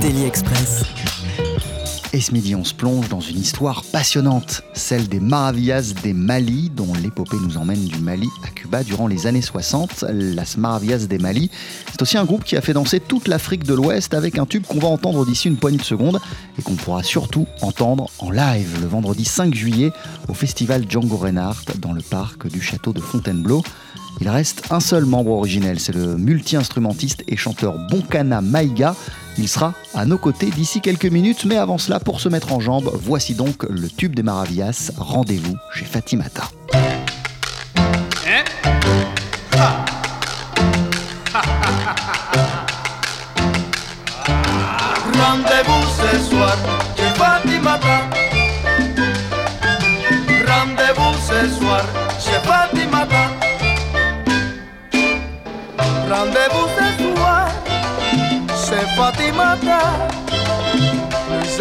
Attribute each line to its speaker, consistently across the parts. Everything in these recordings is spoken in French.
Speaker 1: Daily Express.
Speaker 2: Et ce midi, on se plonge dans une histoire passionnante, celle des Maravillas des Mali, dont l'épopée nous emmène du Mali à Cuba durant les années 60. Las Maravillas des Mali, c'est aussi un groupe qui a fait danser toute l'Afrique de l'Ouest avec un tube qu'on va entendre d'ici une poignée de secondes et qu'on pourra surtout entendre en live le vendredi 5 juillet au festival Django Reinhardt dans le parc du château de Fontainebleau. Il reste un seul membre originel, c'est le multi-instrumentiste et chanteur Bonkana Maïga. Il sera à nos côtés d'ici quelques minutes, mais avant cela, pour se mettre en jambe, voici donc le tube des Maravillas. Rendez-vous chez Fatimata.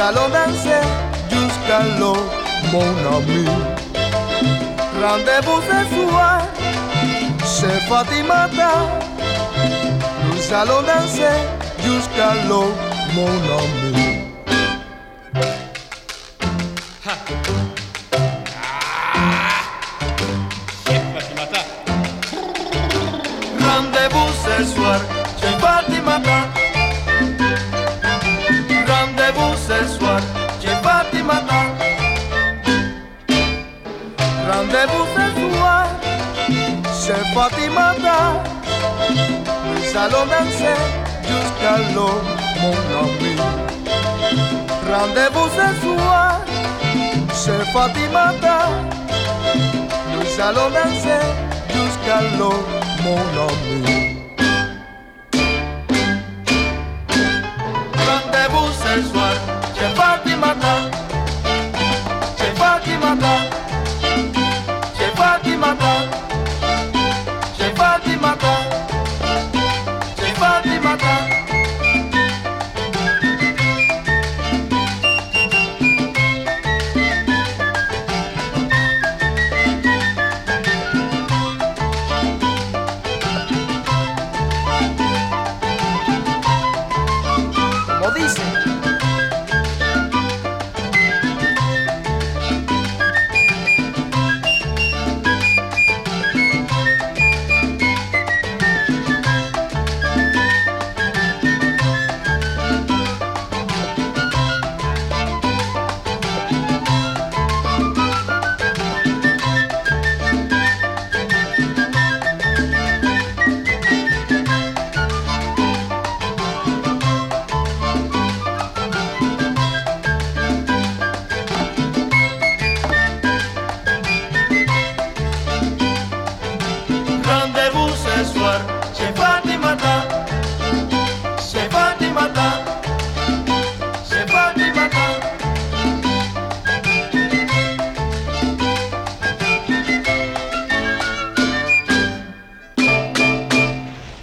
Speaker 3: Allons danser jusqu'à l'eau, mon ami. Rendez-vous ce soir chez Fatimata. Nous allons danser jusqu'à l'eau, mon ami. Fatimata. Danser jusqu'à l'eau, mon ami. Rendez-vous ce soir chez Fatimata. Danser jusqu'à l'eau, mon ami. Rendez-vous ce soir chez Fatimata.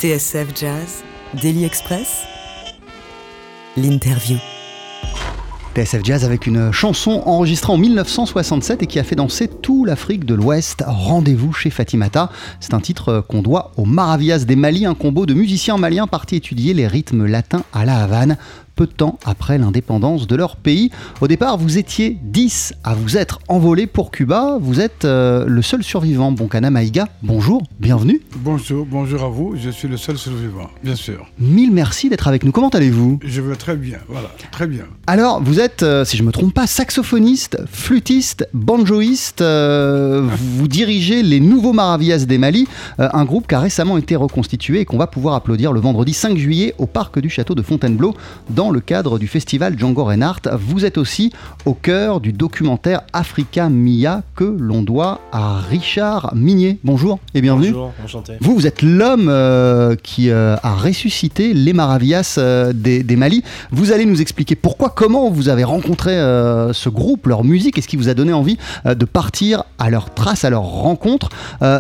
Speaker 1: TSF Jazz. Daily Express. L'interview.
Speaker 2: TSF Jazz avec une chanson enregistrée en 1967 et qui a fait danser tout l'Afrique de l'Ouest. Rendez-vous chez Fatimata. C'est un titre qu'on doit aux Maravillas des Mali, un combo de musiciens maliens partis étudier les rythmes latins à la Havane peu de temps après l'indépendance de leur pays. Au départ, vous étiez 10 à vous être envolés pour Cuba. Vous êtes euh, le seul survivant. Bonkana Maïga, bonjour, bienvenue.
Speaker 4: Bonjour, bonjour à vous. Je suis le seul survivant, bien sûr.
Speaker 2: Mille merci d'être avec nous. Comment allez-vous?
Speaker 4: Je vais très bien, voilà, très bien.
Speaker 2: Alors, vous êtes, euh, si je ne me trompe pas, saxophoniste, flûtiste, banjoïste. euh, vous dirigez les Nouveaux Maravillas des Mali, euh, un groupe qui a récemment été reconstitué et qu'on va pouvoir applaudir le vendredi 5 juillet au parc du château de Fontainebleau dans dans le cadre du festival Django Reinhardt. Vous êtes aussi au cœur du documentaire Africa Mia que l'on doit à Richard Minier. Bonjour et bienvenue.
Speaker 5: Bonjour, enchanté.
Speaker 2: Vous, vous êtes l'homme euh, qui euh, a ressuscité les Maravillas euh, des, des Mali. Vous allez nous expliquer pourquoi, comment vous avez rencontré ce groupe, leur musique, et ce qui vous a donné envie de partir à leur trace, à leur rencontre.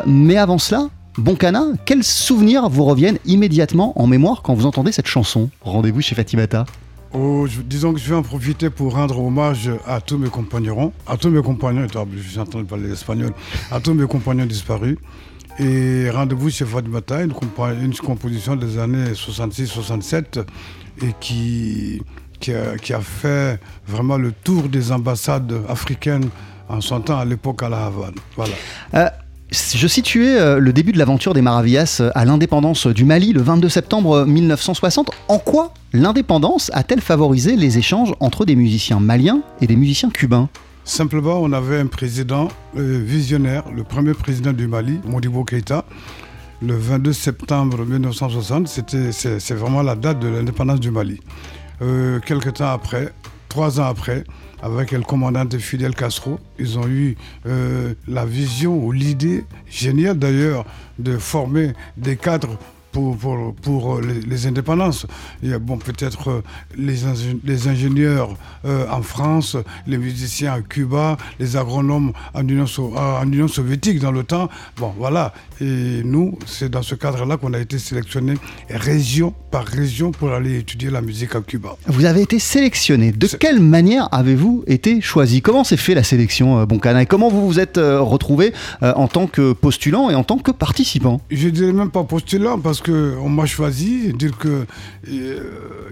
Speaker 2: Mais avant cela, Boncana, quels souvenirs vous reviennent immédiatement en mémoire quand vous entendez cette chanson Rendez-vous chez Fatimata.
Speaker 4: Oh, je- disons que je vais en profiter pour rendre hommage à tous mes compagnons, à tous mes compagnons, attends, je suis en train de parler espagnol, à tous mes compagnons disparus. Et rendez-vous chez Fatimata, une, une composition des années 66-67 et qui, qui, a, qui a fait vraiment le tour des ambassades africaines en son temps à l'époque à la Havane. Voilà.
Speaker 2: Euh, je situais euh, le début de l'aventure des Maravillas euh, à l'indépendance du Mali le 22 septembre 1960. En quoi l'indépendance a-t-elle favorisé les échanges entre des musiciens maliens et des musiciens cubains?
Speaker 4: Simplement, on avait un président euh, visionnaire, le premier président du Mali, Modibo Keïta, le 22 septembre 1960. C'était, c'est, c'est vraiment la date de l'indépendance du Mali. Euh, quelques temps après, trois ans après, avec le commandant Fidel Castro, ils ont eu euh, la vision ou l'idée géniale d'ailleurs de former des cadres pour, pour, pour les, les indépendances. Il y a bon, peut-être euh, les, ingé- les ingénieurs euh, en France, les musiciens à Cuba, les agronomes en Union, So- euh, en Union soviétique dans le temps. Bon, voilà. Et nous, c'est dans ce cadre-là qu'on a été sélectionnés région par région pour aller étudier la musique à Cuba.
Speaker 2: Vous avez été sélectionné. De quelle manière avez-vous été choisi? Comment s'est fait la sélection, euh, Boncana? Et comment vous vous êtes euh, retrouvé euh, en tant que postulant et en tant que participant?
Speaker 4: Je dirais même pas postulant parce qu'on m'a choisi, dire que euh,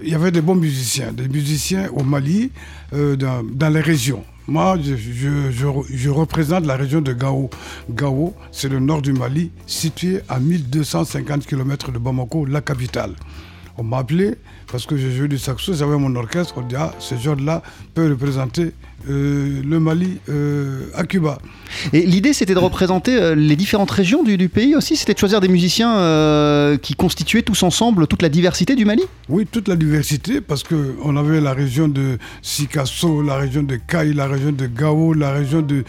Speaker 4: il y avait des bons musiciens, des musiciens au Mali, euh, dans, les régions. Moi, je, je- je- je représente la région de Gao. Gao, c'est le nord du Mali, situé à 1250 km de Bamako, la capitale. On m'a appelé parce que j'ai joué du saxo, j'avais mon orchestre. On dit, ah, ce genre-là peut représenter euh, le Mali euh, à Cuba.
Speaker 2: Et l'idée, c'était de représenter euh, les différentes régions du, du pays aussi C'était de choisir des musiciens qui constituaient tous ensemble toute la diversité du Mali?
Speaker 4: Oui, toute la diversité, parce qu'on avait la région de Sikasso, la région de Kaï, la région de Gao, la région de...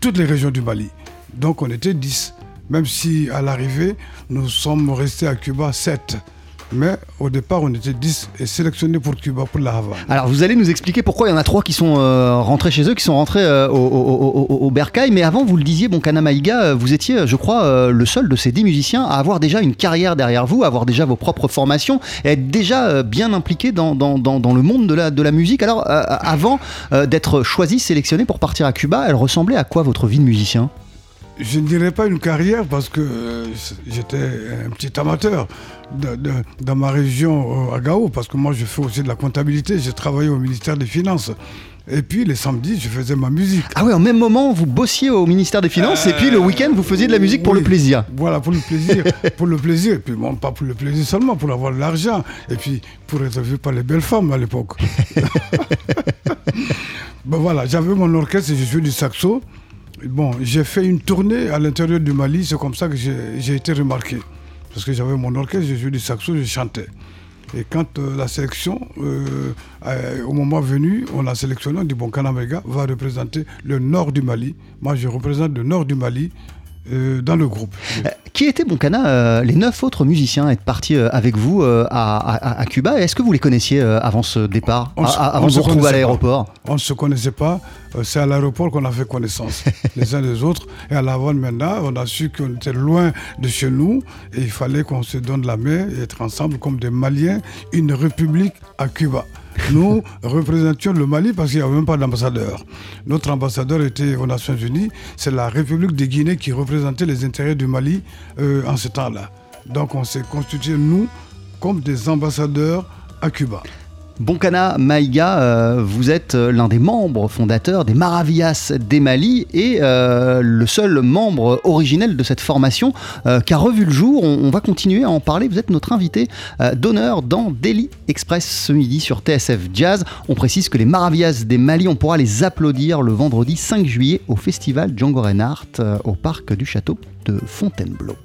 Speaker 4: toutes les régions du Mali. Donc on était 10. Même si à l'arrivée, nous sommes restés à Cuba 7. Mais au départ, on était 10 et sélectionnés pour Cuba, pour la Havane.
Speaker 2: Alors vous allez nous expliquer pourquoi il y en a trois qui sont euh, rentrés chez eux, qui sont rentrés euh, au, au, Bercail. Mais avant, vous le disiez, bon, Kanamaïga, euh, vous étiez, je crois, le seul de ces dix musiciens à avoir déjà une carrière derrière vous, à avoir déjà vos propres formations et être déjà bien impliqué dans, dans, dans, le monde de la, de la musique. Alors, avant d'être choisi, sélectionné pour partir à Cuba, elle ressemblait à quoi votre vie de musicien?
Speaker 4: Je ne dirais pas une carrière parce que euh, j'étais un petit amateur de- de- dans ma région euh, à Gao, parce que moi je fais aussi de la comptabilité, j'ai travaillé au ministère des Finances. Et puis les samedis, je faisais ma musique.
Speaker 2: Ah ouais, au même moment, vous bossiez au ministère des Finances et puis le week-end, vous faisiez de la musique pour
Speaker 4: Oui.
Speaker 2: le plaisir.
Speaker 4: Voilà, pour le plaisir. pour le plaisir. Et puis bon, pas pour le plaisir seulement, pour avoir de l'argent. Et puis pour être vu par les belles femmes à l'époque. bon voilà, j'avais mon orchestre et je jouais du saxo. Bon, j'ai fait une tournée à l'intérieur du Mali, c'est comme ça que j'ai été remarqué. Parce que j'avais mon orchestre, je jouais du saxo, je chantais. Et quand euh, la sélection, euh, euh, au moment venu, on a sélectionné, on dit bon, Kanamega va représenter le nord du Mali. Moi, je représente le nord du Mali euh, dans le groupe.
Speaker 2: Euh, Qui étaient, Boncana, euh, les neuf autres musiciens être partis avec vous à, à- à Cuba Est-ce que vous les connaissiez avant ce départ,
Speaker 4: On
Speaker 2: à- avant de vous retrouver à l'aéroport?
Speaker 4: On ne se connaissait pas. C'est à l'aéroport qu'on a fait connaissance, les uns des autres. Et à l'avant maintenant, on a su qu'on était loin de chez nous et il fallait qu'on se donne la main et être ensemble comme des Maliens, une république à Cuba. Nous représentions le Mali parce qu'il n'y avait même pas d'ambassadeur. Notre ambassadeur était aux Nations Unies. C'est la République de Guinée qui représentait les intérêts du Mali euh, en ce temps-là. Donc on s'est constitué, nous, comme des ambassadeurs à Cuba.
Speaker 2: Boncana Maïga, euh, vous êtes euh, l'un des membres fondateurs des Maravillas des Mali et euh, le seul membre originel de cette formation euh, qui a revu le jour. On, va continuer à en parler. Vous êtes notre invité d'honneur dans Daily Express ce midi sur TSF Jazz. On précise que les Maravillas des Mali, on pourra les applaudir le vendredi 5 juillet au festival Django Reinhardt au parc du château de Fontainebleau.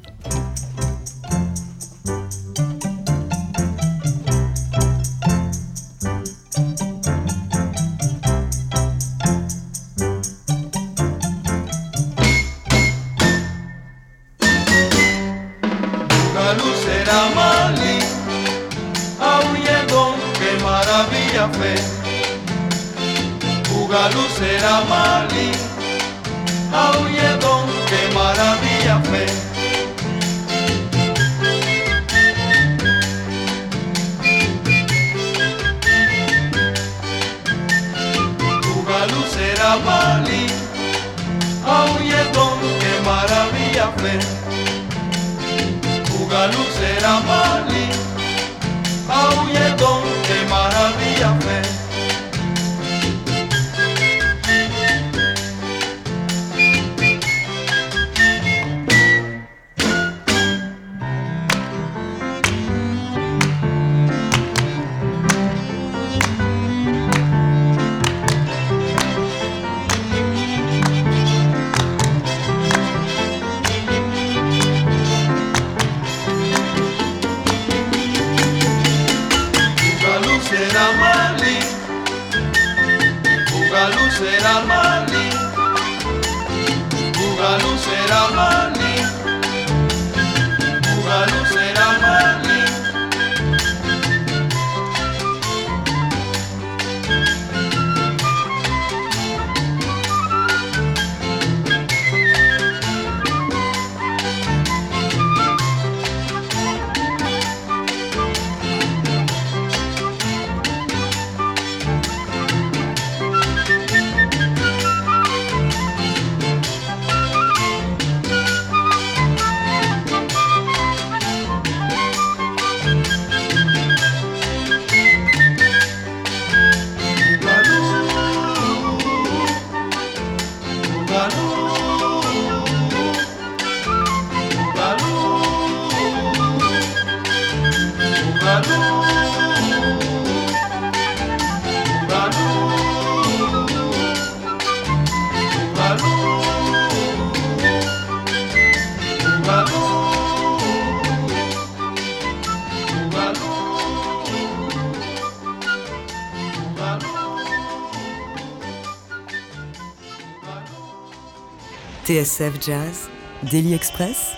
Speaker 1: TSF Jazz, Daily Express,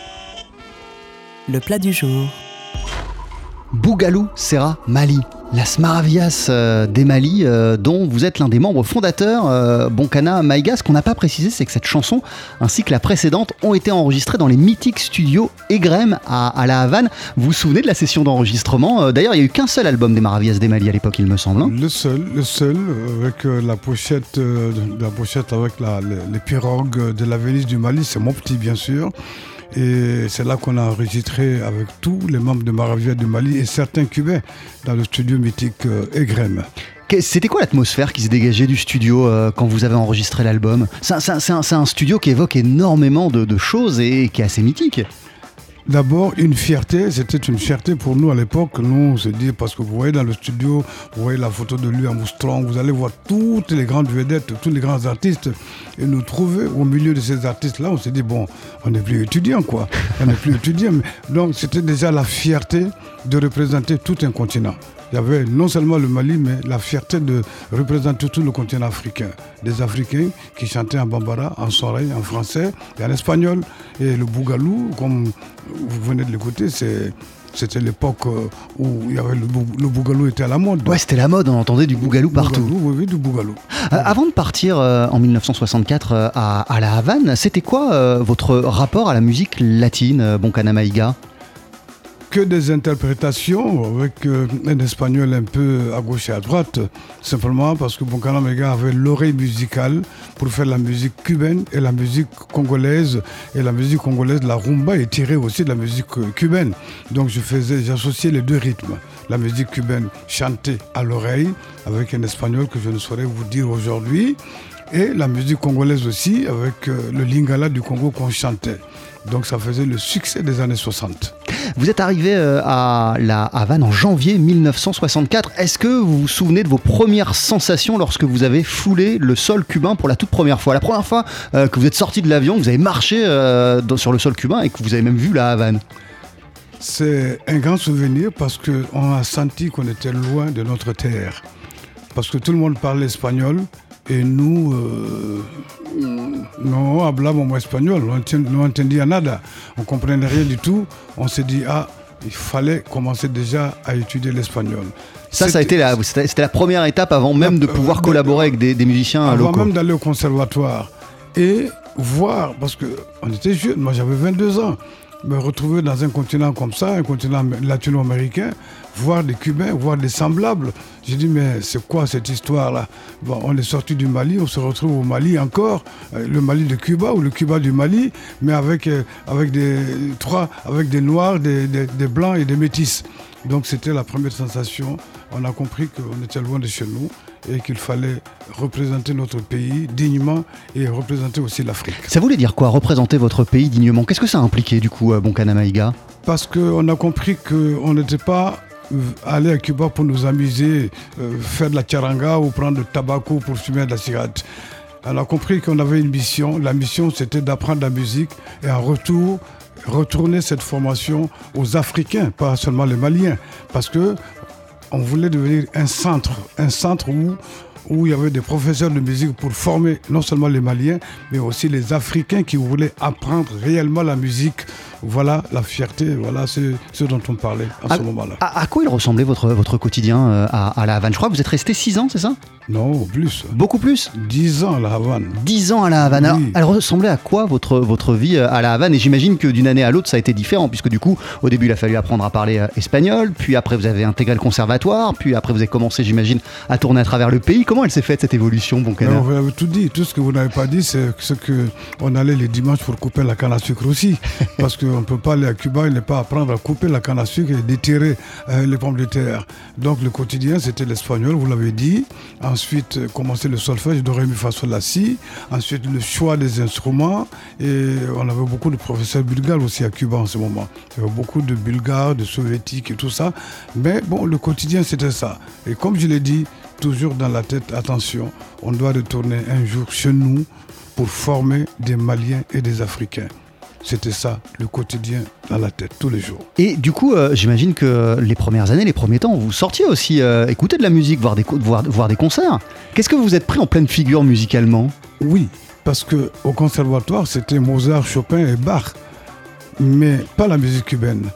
Speaker 1: le plat du jour.
Speaker 2: Bougalou Serra Mali, Las Maravillas euh, des Mali, euh, dont vous êtes l'un des membres fondateurs, euh, Bonkana Maïga. Ce qu'on n'a pas précisé, c'est que cette chanson, ainsi que la précédente, ont été enregistrées dans les mythiques studios Egrem à, La Havane. Vous vous souvenez de la session d'enregistrement Euh, D'ailleurs, il n'y a eu qu'un seul album des Maravillas des Mali à l'époque, il me semble. hein.
Speaker 4: Le seul, le seul, avec euh, la pochette, euh, la pochette avec la- les, les pirogues de la Venise du Mali, c'est mon petit bien sûr. Et c'est là qu'on a enregistré avec tous les membres de Maravilla du Mali et certains Cubains dans le studio mythique euh, Egrem.
Speaker 2: C'était quoi l'atmosphère qui se dégageait du studio euh, quand vous avez enregistré l'album? C'est un, studio qui évoque énormément de choses et qui est assez mythique.
Speaker 4: D'abord, une fierté, c'était une fierté pour nous à l'époque. Nous, on se dit, parce que vous voyez dans le studio, vous voyez la photo de lui à Moustron, vous allez voir toutes les grandes vedettes, tous les grands artistes. Et nous trouver au milieu de ces artistes-là, on s'est dit, bon, on n'est plus étudiant, quoi. On n'est plus étudiant. Donc, c'était déjà la fierté de représenter tout un continent. Il y avait non seulement le Mali, mais la fierté de représenter tout le continent africain. Des Africains qui chantaient en bambara, en soreille, en français et en espagnol. Et le bougalou, comme vous venez de l'écouter, c'est- c'était l'époque euh, où il y avait le, bou- le bougalou était à la mode.
Speaker 2: Ouais, c'était la mode, on entendait du bougalou partout.
Speaker 4: Bougalou, oui, oui, du bougalou.
Speaker 2: Euh, avant de partir euh, en 1964 euh, à, à La Havane, c'était quoi votre rapport à la musique latine, euh, Bonkana Maïga
Speaker 4: que des interprétations avec euh, un espagnol un peu à gauche et à droite, simplement parce que Boncana Mega avait l'oreille musicale pour faire la musique cubaine et la musique congolaise. Et la musique congolaise, la rumba, est tirée aussi de la musique euh, cubaine. Donc je faisais, j'associais les deux rythmes. La musique cubaine chantée à l'oreille avec un espagnol que je ne saurais vous dire aujourd'hui. Et la musique congolaise aussi avec euh, le lingala du Congo qu'on chantait. Donc ça faisait le succès des années 60.
Speaker 2: Vous êtes arrivé euh, à La Havane en janvier 1964. Est-ce que vous vous souvenez de vos premières sensations lorsque vous avez foulé le sol cubain pour la toute première fois? La première fois euh, que vous êtes sorti de l'avion, que vous avez marché sur le sol cubain et que vous avez même vu La Havane?
Speaker 4: C'est un grand souvenir parce qu'on a senti qu'on était loin de notre terre. Parce que tout le monde parlait espagnol et nous, euh, no hablamos espagnol, no enten- no entendía nada. On comprenait rien du tout. On s'est dit, ah, il fallait commencer déjà à étudier l'espagnol.
Speaker 2: Ça, ça a été la, c'était la première étape avant même de pouvoir collaborer avec des, musiciens
Speaker 4: avant
Speaker 2: locaux.
Speaker 4: même d'aller au conservatoire et voir, parce qu'on était jeunes, moi j'avais 22 ans, me retrouver dans un continent comme ça, un continent latino-américain, voir des Cubains, voir des semblables. J'ai dit, mais c'est quoi cette histoire-là? Bon, On est sorti du Mali, on se retrouve au Mali encore, euh, le Mali de Cuba ou le Cuba du Mali, mais avec, euh, avec, des, trois, avec des Noirs, des, des Blancs et des Métis. Donc c'était la première sensation. On a compris qu'on était loin de chez nous et qu'il fallait représenter notre pays dignement et représenter aussi l'Afrique.
Speaker 2: Ça voulait dire quoi, représenter votre pays dignement? Qu'est-ce que ça a impliqué du coup, Bonkana Maïga
Speaker 4: Parce qu'on a compris qu'on n'était pas euh, aller à Cuba pour nous amuser, euh, faire de la charanga ou prendre le tabac pour fumer de la cigarette. On a compris qu'on avait une mission. La mission, c'était d'apprendre la musique et en retour, retourner cette formation aux Africains, pas seulement les Maliens. Parce que on voulait devenir un centre, un centre où, où il y avait des professeurs de musique pour former non seulement les Maliens, mais aussi les Africains qui voulaient apprendre réellement la musique voilà la fierté, voilà ce, dont on parlait à, ce moment-là.
Speaker 2: À, quoi il ressemblait votre, votre quotidien euh, à, à, La Havane? Je crois que vous êtes resté 6 ans, c'est ça?
Speaker 4: Non, plus.
Speaker 2: Beaucoup plus
Speaker 4: 10 ans à La Havane.
Speaker 2: 10 ans à La Havane. elle ressemblait à quoi votre, votre vie euh, à La Havane? Et j'imagine que d'une année à l'autre, ça a été différent, puisque du coup, au début, il a fallu apprendre à parler euh, espagnol, puis après, vous avez intégré le conservatoire, puis après, vous avez commencé, j'imagine, à tourner à travers le pays. Comment elle s'est faite cette évolution, bon
Speaker 4: Vous avez tout dit. Tout ce que vous n'avez pas dit, c'est ce qu'on allait les dimanches pour couper la canne à sucre aussi. parce qu'on ne peut pas aller à Cuba, il n'est pas apprendre à couper la canne à sucre et déterrer euh, les pommes de terre. Donc le quotidien, c'était l'espagnol, vous l'avez dit. Ensuite, euh, commencer le solfège de Rémi Faso Lassi. Ensuite, le choix des instruments. Et on avait beaucoup de professeurs bulgares aussi à Cuba en ce moment. Il y avait beaucoup de bulgares, de soviétiques et tout ça. Mais bon, le quotidien, c'était ça. Et comme je l'ai dit, toujours dans la tête, attention, on doit retourner un jour chez nous pour former des Maliens et des Africains. C'était ça, le quotidien dans la tête, tous les jours.
Speaker 2: Et du coup, euh, j'imagine que les premières années, les premiers temps, vous sortiez aussi euh, écouter de la musique, voir des, voir, voir des concerts. Qu'est-ce que vous êtes pris en pleine figure musicalement?
Speaker 4: Oui, parce que au conservatoire, c'était Mozart, Chopin et Bach, mais pas la musique cubaine.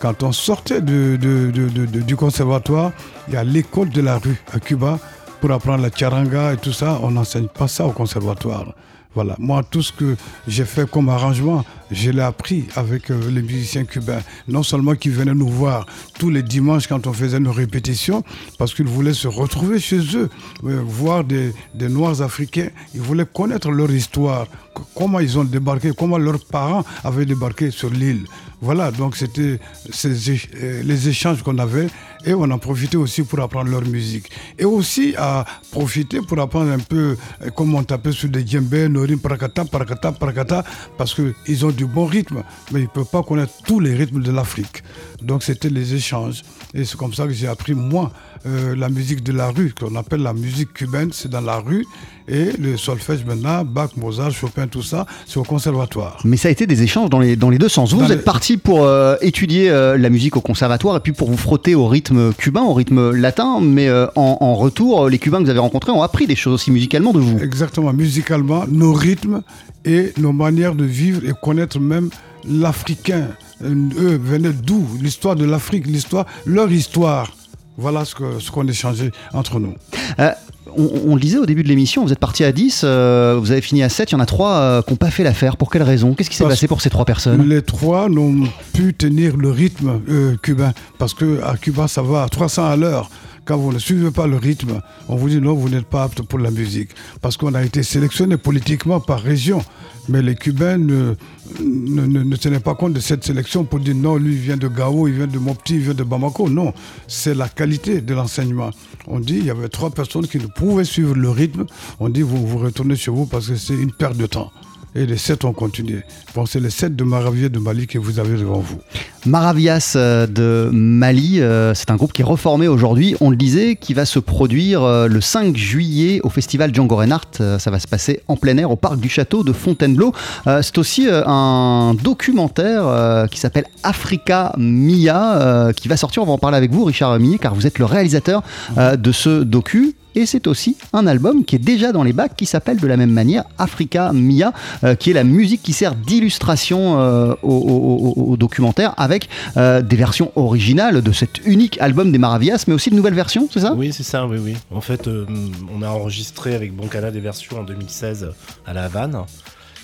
Speaker 4: Quand on sortait de, du conservatoire, il y a l'école de la rue à Cuba pour apprendre la charanga et tout ça. On n'enseigne pas ça au conservatoire. Voilà, moi, tout ce que j'ai fait comme arrangement, je l'ai appris avec euh, les musiciens cubains. Non seulement qui venaient nous voir tous les dimanches quand on faisait nos répétitions, parce qu'ils voulaient se retrouver chez eux, euh, voir des, des, Noirs africains. Ils voulaient connaître leur histoire, comment ils ont débarqué, comment leurs parents avaient débarqué sur l'île. Voilà, donc c'était euh, les échanges qu'on avait et on en profitait aussi pour apprendre leur musique. Et aussi à profiter pour apprendre un peu euh, comment on tapait sur des djembés, norim, prakata, prakata, prakata, parce qu'ils ont du bon rythme, mais ils ne peuvent pas connaître tous les rythmes de l'Afrique. Donc c'était les échanges. Et c'est comme ça que j'ai appris, moi, euh, la musique de la rue, qu'on appelle la musique cubaine, c'est dans la rue. Et le solfège maintenant, Bach, Mozart, Chopin, tout ça, c'est au conservatoire.
Speaker 2: Mais ça a été des échanges dans les, dans les deux sens. Vous, êtes parti pour euh, étudier euh, la musique au conservatoire et puis pour vous frotter au rythme cubain, au rythme latin, mais en, retour, les Cubains que vous avez rencontrés ont appris des choses aussi musicalement de vous.
Speaker 4: Exactement, musicalement, nos rythmes et nos manières de vivre et connaître même l'Africain. Eux venaient d'où? L'histoire de l'Afrique, l'histoire, leur histoire. Voilà ce qu'on ce qu'on échangeait entre nous.
Speaker 2: Euh, on, le disait au début de l'émission, vous êtes parti à 10, euh, vous avez fini à 7, il y en a 3 euh, qui n'ont pas fait l'affaire. Pour quelle raison? Qu'est-ce qui s'est passé pour ces 3 personnes?
Speaker 4: Les 3 n'ont pu tenir le rythme cubain, parce qu'à Cuba, ça va à 300 à l'heure. Quand vous ne suivez pas le rythme, on vous dit non, vous n'êtes pas apte pour la musique. Parce qu'on a été sélectionné politiquement par région. Mais les Cubains ne, ne, tenaient pas compte de cette sélection pour dire non, lui vient de Gao, il vient de Mopti, il vient de Bamako. Non, c'est la qualité de l'enseignement. On dit il y avait trois personnes qui ne pouvaient suivre le rythme. On dit vous vous retournez chez vous parce que c'est une perte de temps et les sept ont continué. Bon, c'est les sept de Maravias de Mali que vous avez devant vous.
Speaker 2: Maravias euh, de Mali, euh, c'est un groupe qui est reformé aujourd'hui, on le disait, qui va se produire euh, le 5 juillet au festival Django Reinhardt. Ça va se passer en plein air au parc du château de Fontainebleau. C'est aussi un documentaire qui s'appelle Africa Mia, qui va sortir. On va en parler avec vous, Richard Millet, car vous êtes le réalisateur de ce docu. Et c'est aussi un album qui est déjà dans les bacs qui s'appelle de la même manière Africa Mia, euh, qui est la musique qui sert d'illustration euh, au, documentaire avec euh, des versions originales de cet unique album des Maravillas, mais aussi de nouvelles versions, c'est ça?
Speaker 5: Oui, c'est ça, oui, oui. En fait, euh, on a enregistré avec Boncana des versions en 2016 à La Havane.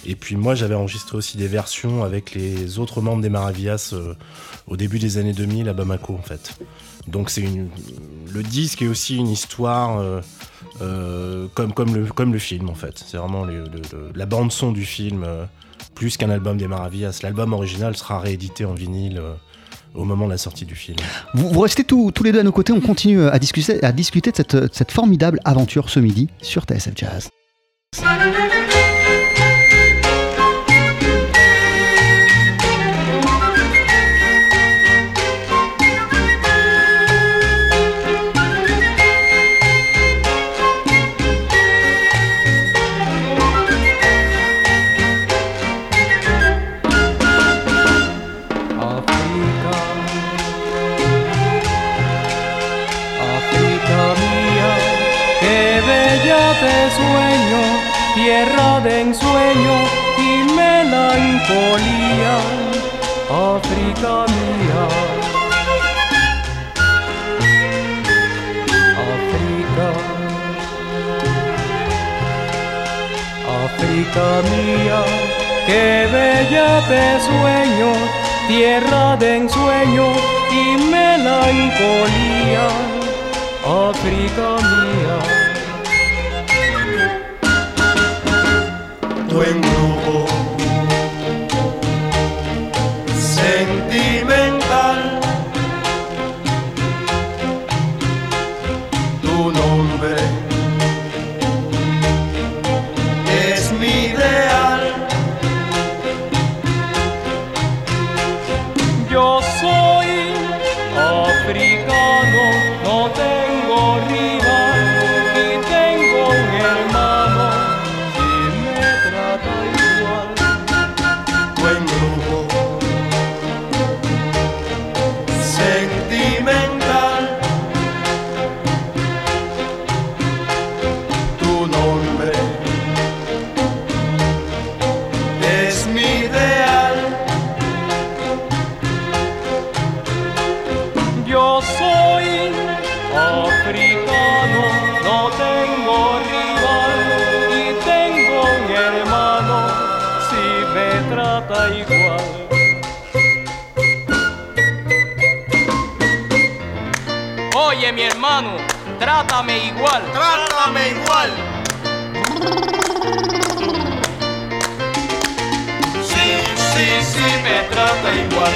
Speaker 5: Et puis moi, j'avais enregistré aussi des versions avec les autres membres des Maravillas au début des années 2000 à Bamako, en fait. Donc c'est une... le disque est aussi une histoire euh, euh, comme, le, film, en fait. C'est vraiment la bande son du film, euh, plus qu'un album des Maravillas. L'album original sera réédité en vinyle au moment de la sortie du film.
Speaker 2: Vous, restez tous, les deux à nos côtés, on continue à discuter, à discuter de cette, cette formidable aventure ce midi sur TSF Jazz.
Speaker 3: África mía, qué bella te sueño, tierra de ensueño y melancolía, África mía.
Speaker 6: tu
Speaker 3: trátame igual.
Speaker 6: Trátame igual.
Speaker 3: Sí, sí, sí, me trata igual.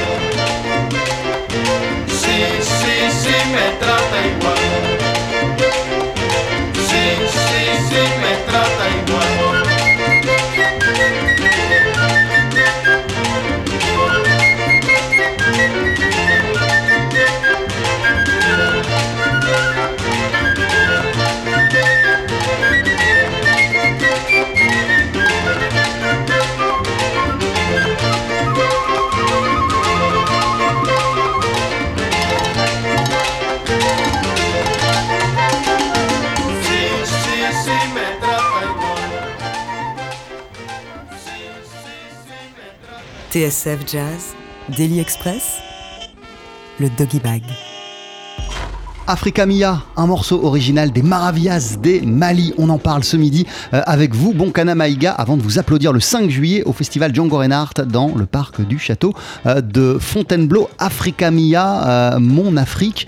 Speaker 6: Sí, sí, sí, me trata igual.
Speaker 1: TSF Jazz, Daily Express, le Doggy Bag.
Speaker 2: Africa Mia, un morceau original des Maravillas des Mali. On en parle ce midi euh, avec vous, Bonkana Maïga, avant de vous applaudir le 5 juillet au festival Django Reinhardt dans le parc du château euh, de Fontainebleau. Africa Mia, euh, mon Afrique.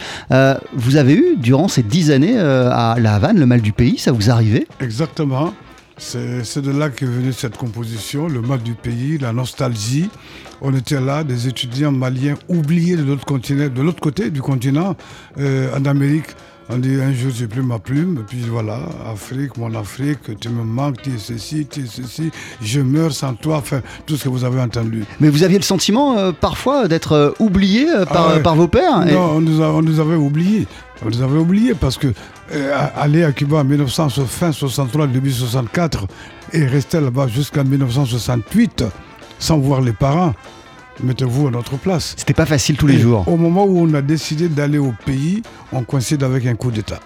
Speaker 2: Vous avez eu, durant ces dix années à La Havane, le mal du pays, ça vous arrivait?
Speaker 4: Exactement. C'est de là qu'est venue cette composition, le mal du pays, la nostalgie. On était là, des étudiants maliens oubliés de l'autre continent, de l'autre côté du continent, euh, en Amérique. On dit un jour j'ai plus ma plume, et puis voilà, Afrique, mon Afrique, tu me manques, tu es ceci, tu es ceci, je meurs sans toi, enfin tout ce que vous avez entendu.
Speaker 2: Mais vous aviez le sentiment euh, parfois d'être euh, oublié euh, par,
Speaker 4: Ah ouais.
Speaker 2: par vos pères et-
Speaker 4: Non, on nous, a- on nous avait oubliés. On nous avait oubliés parce que aller à Cuba en 1960, fin 63, début 64 et rester là-bas jusqu'en 1968 sans voir les parents, mettez-vous à notre place.
Speaker 2: C'était pas facile tous les
Speaker 4: Et
Speaker 2: jours.
Speaker 4: Au moment où on a décidé d'aller au pays, on coïncide avec un coup d'État.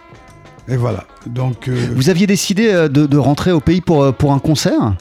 Speaker 4: Et voilà. Donc, euh,
Speaker 2: Vous aviez décidé euh, de, de rentrer au pays pour, euh, pour un concert?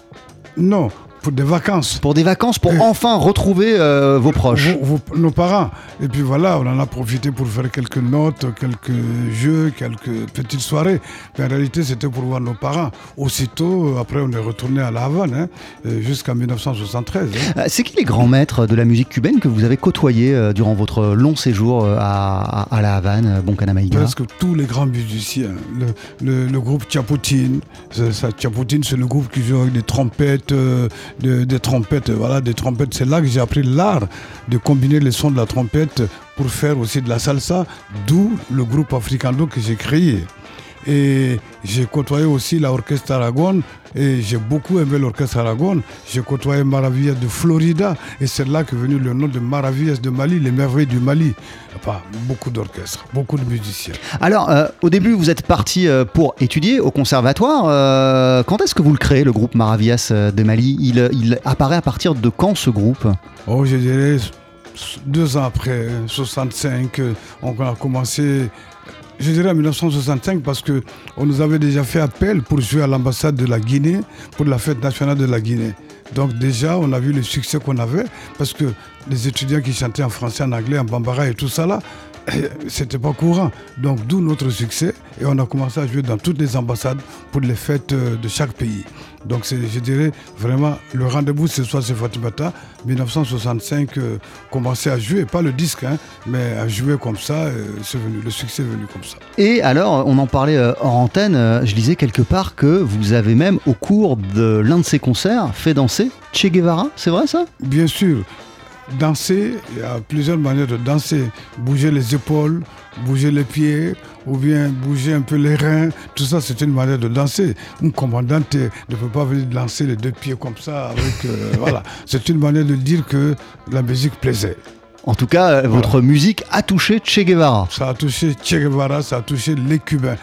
Speaker 4: Non, pour des vacances.
Speaker 2: Pour des vacances, pour
Speaker 4: Euh,
Speaker 2: enfin retrouver euh, vos proches
Speaker 4: Vos- vos- nos parents. Et puis voilà, on en a profité pour faire quelques notes, quelques jeux, quelques petites soirées. Mais en réalité, c'était pour voir nos parents. Aussitôt, après, on est retourné à La Havane, hein, euh, jusqu'en 1973. hein.
Speaker 2: C'est qui les grands maîtres de la musique cubaine que vous avez côtoyés durant votre long séjour à, à- à La Havane, euh, Boncana Maïga
Speaker 4: Presque tous les grands musiciens. Le, le- le groupe Chaputine, c'est ça, c'est le groupe qui joue avec des trompettes, euh, de- des trompettes, voilà, des trompettes. C'est là que j'ai appris l'art de combiner les sons de la trompette pour faire aussi de la salsa, d'où le groupe Africando que j'ai créé. Et j'ai côtoyé aussi l'orchestre Aragon et j'ai beaucoup aimé l'orchestre Aragon. J'ai côtoyé Maravillas de Florida et c'est là qu'est venu le nom de Maravillas de Mali, les merveilles du Mali. Enfin, beaucoup d'orchestres, beaucoup de musiciens.
Speaker 2: Alors, euh, au début, vous êtes parti euh, pour étudier au conservatoire. Euh, quand est-ce que vous le créez, le groupe Maravillas de Mali? Il, il apparaît à partir de quand ce groupe?
Speaker 4: Oh, je dirais deux ans après, 65, euh, on a commencé. Je dirais en 1965 parce que on nous avait déjà fait appel pour jouer à l'ambassade de la Guinée pour la fête nationale de la Guinée. Donc déjà, on a vu le succès qu'on avait parce que les étudiants qui chantaient en français, en anglais, en bambara et tout ça là, c'était pas courant. Donc d'où notre succès et on a commencé à jouer dans toutes les ambassades pour les fêtes euh, de chaque pays. Donc je dirais vraiment le rendez-vous ce soir c'est Fatimata 1965 euh, commencer à jouer pas le disque hein, mais à jouer comme ça euh, venu le succès est venu comme ça.
Speaker 2: Et alors, on en parlait euh, hors antenne, je lisais quelque part que vous avez même, au cours de l'un de ces concerts, fait danser Che Guevara, c'est vrai ça?
Speaker 4: Bien sûr, danser, il y a plusieurs manières de danser. Bouger les épaules, bouger les pieds, ou bien bouger un peu les reins. Tout ça, c'est une manière de danser. Un commandant euh, ne peut pas venir danser les deux pieds comme ça. Avec, euh, voilà. C'est une manière de dire que la musique plaisait.
Speaker 2: En tout cas, euh, votre musique a touché Che Guevara.
Speaker 4: Ça a touché Che Guevara, ça a touché les Cubains.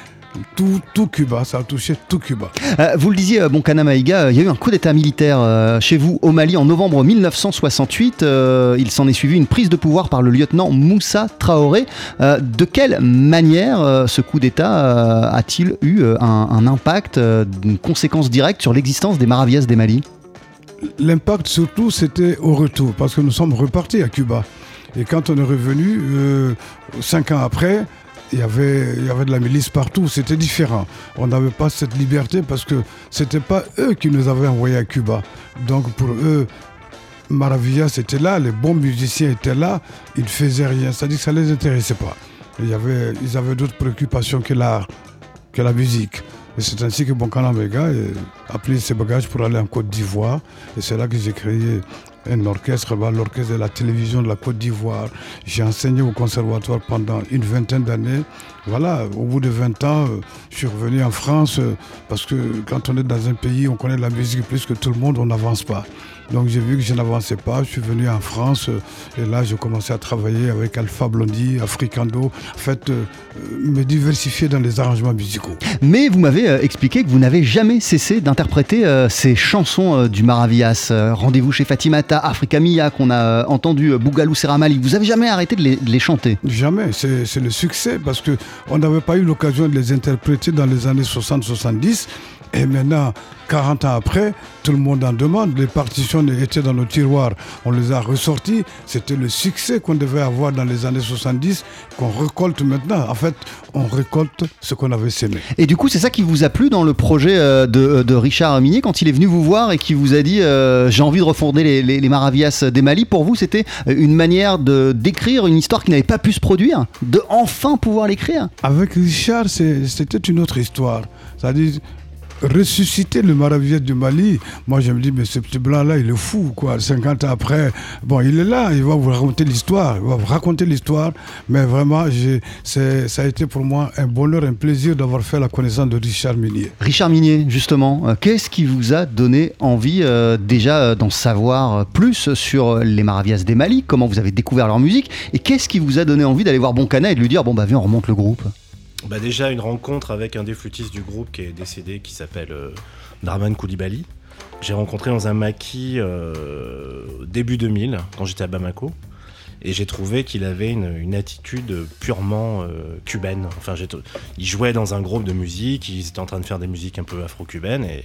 Speaker 4: Tout, tout Cuba, ça a touché tout Cuba.
Speaker 2: Euh, vous le disiez, euh, Boncana Maïga, euh, il y a eu un coup d'état militaire euh, chez vous au Mali en novembre 1968. Euh, il s'en est suivi une prise de pouvoir par le lieutenant Moussa Traoré. Euh, de quelle manière euh, ce coup d'état euh, a-t-il eu euh, un, un impact, euh, une conséquence directe sur l'existence des Maravillas des Mali?
Speaker 4: L'impact surtout, c'était au retour, parce que nous sommes repartis à Cuba. Et quand on est revenu, euh, cinq ans après, il y, avait, il y avait de la milice partout, c'était différent. On n'avait pas cette liberté parce que c'était pas eux qui nous avaient envoyés à Cuba. Donc pour eux, Maravilla c'était là, les bons musiciens étaient là, ils ne faisaient rien, c'est-à-dire que ça ne les intéressait pas. Y ils avaient d'autres préoccupations que l'art, que la musique. Et c'est ainsi que Bonkana Mega a pris ses bagages pour aller en Côte d'Ivoire. Et c'est là que j'ai créé un orchestre, bah, l'orchestre de la télévision de la Côte d'Ivoire. J'ai enseigné au conservatoire pendant une vingtaine d'années. Voilà, au bout de 20 ans, euh, je suis revenu en France euh, parce que quand on est dans un pays, on connaît la musique plus que tout le monde, on n'avance pas. Donc j'ai vu que je n'avançais pas, je suis venu en France euh, et là j'ai commencé à travailler avec Alpha Blondie, Africando, en fait euh, me diversifier dans les arrangements musicaux.
Speaker 2: Mais vous m'avez euh, expliqué que vous n'avez jamais cessé d'interpréter euh, ces chansons du Maravillas. Rendez-vous chez Fatimata, Africa Mia, qu'on a entendu, Bougalou Seramali. Vous avez jamais arrêté de les, de les chanter?
Speaker 4: Jamais, c'est le succès parce que on n'avait pas eu l'occasion de les interpréter dans les années 60-70 et maintenant, 40 ans après, tout le monde en demande. Les partitions étaient dans nos tiroirs, on les a ressorties. C'était le succès qu'on devait avoir dans les années 70 qu'on récolte maintenant. En fait, on récolte ce qu'on avait sémé.
Speaker 2: Et du coup, c'est ça qui vous a plu dans le projet euh, de, de Richard Minier quand il est venu vous voir et qui vous a dit euh, j'ai envie de refonder les, les, les Maravillas des Mali. Pour vous, c'était une manière de d'écrire une histoire qui n'avait pas pu se produire, de enfin pouvoir l'écrire?
Speaker 4: Avec Richard, c'était une autre histoire. C'est-à-dire ressusciter le Maravillas du Mali. Moi, je me dis, mais ce petit blanc-là, il est fou, quoi. 50 ans après, bon, il est là, il va vous raconter l'histoire. Il va vous raconter l'histoire. Mais vraiment, ça a été pour moi un bonheur, un plaisir d'avoir fait la connaissance de Richard Minier.
Speaker 2: Richard Minier, justement, euh, qu'est-ce qui vous a donné envie euh, déjà euh, d'en savoir plus sur les Maravillas des Mali? Comment vous avez découvert leur musique? Et qu'est-ce qui vous a donné envie d'aller voir Boncana et de lui dire bon bah viens on remonte le groupe?
Speaker 5: Bah déjà une rencontre avec un des flûtistes du groupe qui est décédé, qui s'appelle euh, Darman Koulibaly. J'ai rencontré dans un maquis euh, début 2000, quand j'étais à Bamako. Et j'ai trouvé qu'il avait une, attitude purement euh, cubaine. Enfin, il jouait dans un groupe de musique, ils étaient en train de faire des musiques un peu afro-cubaines et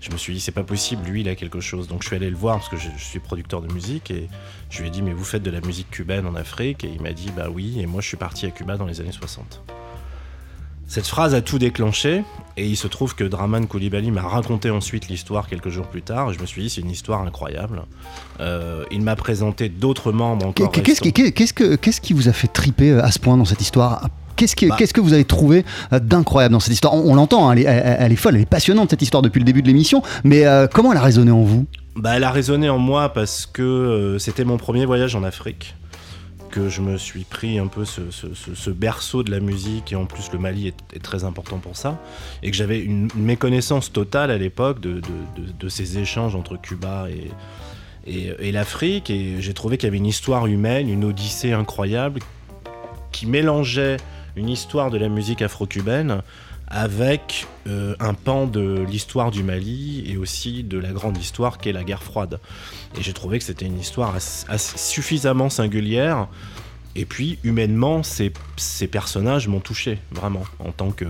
Speaker 5: je me suis dit c'est pas possible, lui il a quelque chose. Donc je suis allé le voir parce que je, je suis producteur de musique et je lui ai dit mais vous faites de la musique cubaine en Afrique? Et il m'a dit bah oui et moi je suis parti à Cuba dans les années 60. Cette phrase a tout déclenché et il se trouve que Draman Koulibaly m'a raconté ensuite l'histoire quelques jours plus tard et je me suis dit c'est une histoire incroyable. Euh, il m'a présenté d'autres membres encore.
Speaker 2: Qu'est-ce qui, que- vous a fait triper euh, à ce point dans cette histoire? Qu'est-ce que,
Speaker 5: Bah.
Speaker 2: que vous avez trouvé euh, d'incroyable dans cette histoire? On, on l'entend, hein, elle, est, elle- elle est folle, elle est passionnante cette histoire depuis le début de l'émission, mais euh, comment elle a résonné en vous?
Speaker 5: Bah, elle a résonné en moi parce que euh, c'était mon premier voyage en Afrique. Que je me suis pris un peu ce, ce- ce- ce berceau de la musique, et en plus le Mali est, très important pour ça. Et que j'avais une, méconnaissance totale à l'époque de, ces échanges entre Cuba et, et, et l'Afrique. Et j'ai trouvé qu'il y avait une histoire humaine, une odyssée incroyable qui mélangeait une histoire de la musique afro-cubaine avec euh, un pan de l'histoire du Mali et aussi de la grande histoire qu'est la guerre froide. Et j'ai trouvé que c'était une histoire as- as- suffisamment singulière. Et puis, humainement, ces, ces personnages m'ont touché, vraiment. En tant que,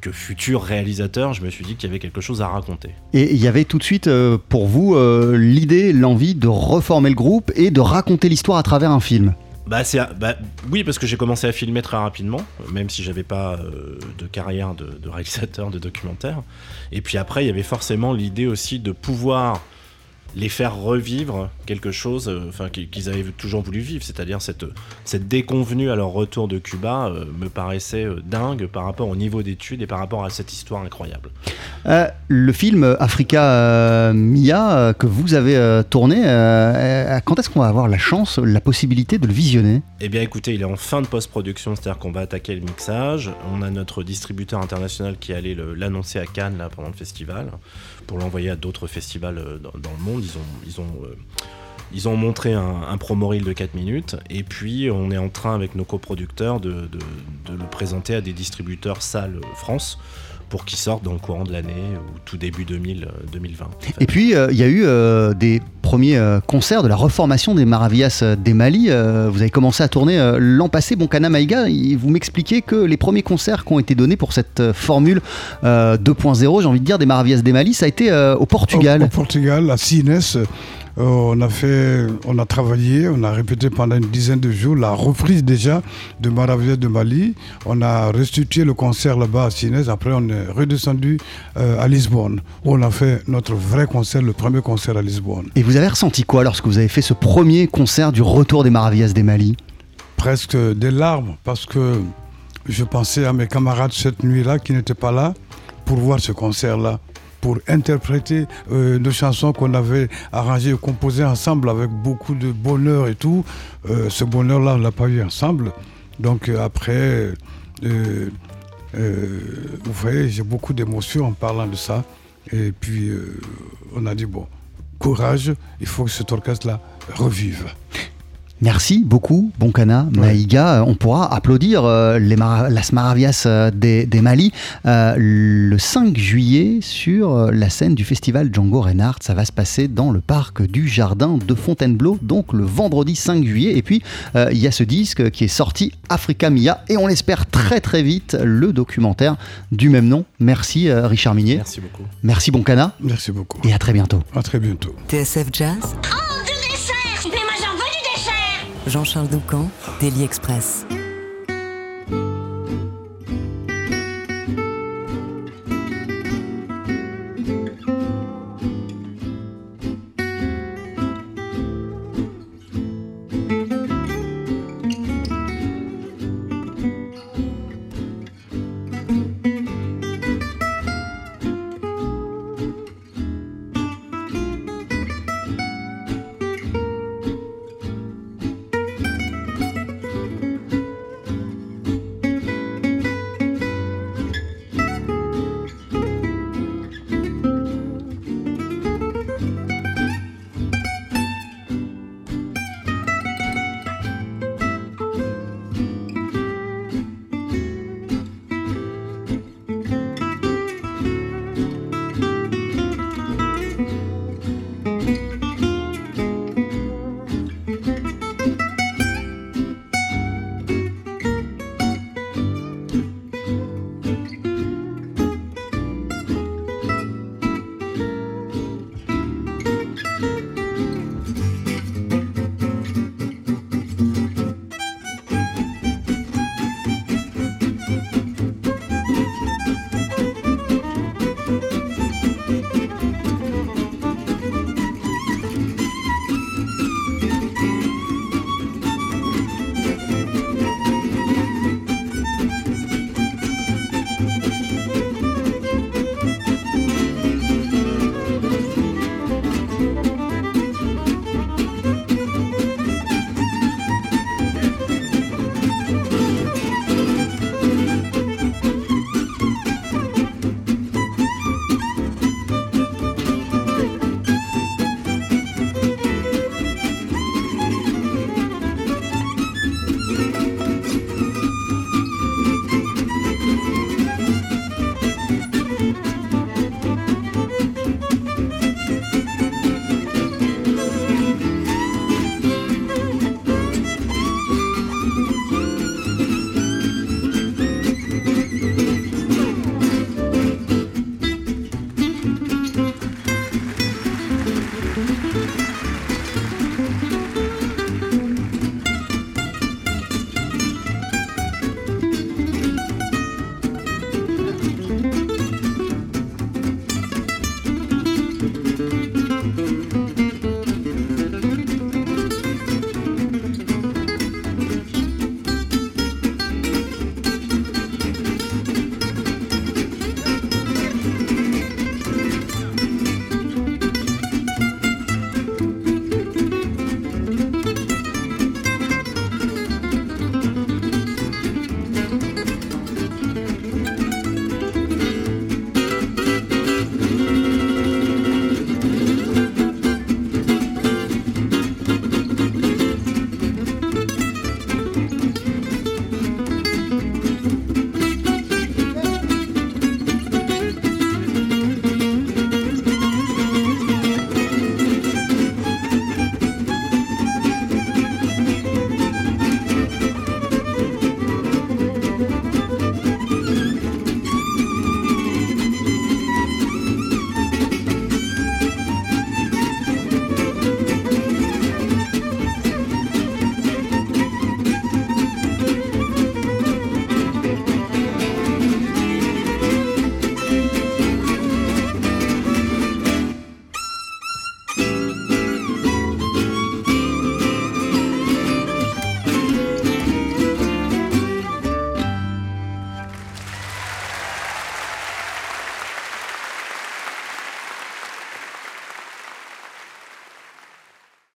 Speaker 5: que futur réalisateur, je me suis dit qu'il y avait quelque chose à raconter.
Speaker 2: Et il y avait tout de suite euh, pour vous euh, l'idée, l'envie de reformer le groupe et de raconter l'histoire à travers un film.
Speaker 5: Bah, c'est, bah, oui, parce que j'ai commencé à filmer très rapidement, même si j'avais pas euh, de carrière de, de réalisateur de documentaire. Et puis après, il y avait forcément l'idée aussi de pouvoir les faire revivre quelque chose euh, enfin, qu'ils avaient toujours voulu vivre, c'est-à-dire cette, cette déconvenue à leur retour de Cuba euh, me paraissait euh, dingue par rapport au niveau d'études et par rapport à cette histoire incroyable.
Speaker 2: Euh, le film Africa euh, Mia que vous avez tourné, quand est-ce qu'on va avoir la chance, la possibilité de le visionner?
Speaker 5: Eh bien écoutez, il est en fin de post-production, c'est-à-dire qu'on va attaquer le mixage. On a notre distributeur international qui allait l'annoncer à Cannes là, pendant le festival, pour l'envoyer à d'autres festivals euh, dans, le monde. Ils ont, euh, montré un, un promo reel de 4 minutes, et puis on est en train avec nos coproducteurs de, le présenter à des distributeurs salles France pour qu'ils sortent dans le courant de l'année ou tout début 2000, euh, 2020.
Speaker 2: Et puis euh, il y a eu euh, des premiers euh, concerts de la reformation des Maravillas euh, des Mali. Euh, vous avez commencé à tourner euh, l'an passé. Bonkana Maïga, il- vous m'expliquez que les premiers concerts qui ont été donnés pour cette euh, formule euh, 2.0, j'ai envie de dire, des Maravillas des Mali, ça a été euh, au Portugal.
Speaker 4: Au, au Portugal, à Sines, euh, on a fait, on a travaillé, on a répété pendant une dizaine de jours la reprise déjà de Maravillas de Mali. On a restitué le concert là-bas à Sines. Après, on est redescendu euh, à Lisbonne où on a fait notre vrai concert, le premier concert à Lisbonne.
Speaker 2: Et vous avez ressenti quoi lorsque vous avez fait ce premier concert du retour des Maravillas des Mali?
Speaker 4: Presque des larmes parce que je pensais à mes camarades cette nuit-là qui n'étaient pas là pour voir ce concert-là, pour interpréter euh, nos chansons qu'on avait arrangées et composées ensemble avec beaucoup de bonheur et tout. Euh, ce bonheur-là, on ne l'a pas eu ensemble. Donc euh, après, vous voyez, j'ai beaucoup d'émotions en parlant de ça. Et puis, on a dit, bon, courage, il faut que cet orchestre-là revive.
Speaker 2: Merci beaucoup, Bonkana, Maïga. On pourra applaudir euh, les Las Maravillas euh, des, des Mali euh, le 5 juillet sur euh, la scène du festival Django Reinhardt. Ça va se passer dans le parc du Jardin de Fontainebleau, donc le vendredi 5 juillet. Et puis, euh, il y a ce disque qui est sorti, Africa Mia, et on l'espère très très vite, le documentaire du même nom. Merci, euh, Richard Minier.
Speaker 5: Merci beaucoup.
Speaker 2: Merci, Bonkana.
Speaker 4: Merci beaucoup.
Speaker 2: Et à très bientôt.
Speaker 4: À très bientôt.
Speaker 1: TSF Jazz, Jean-Charles Doucan, Daily Express.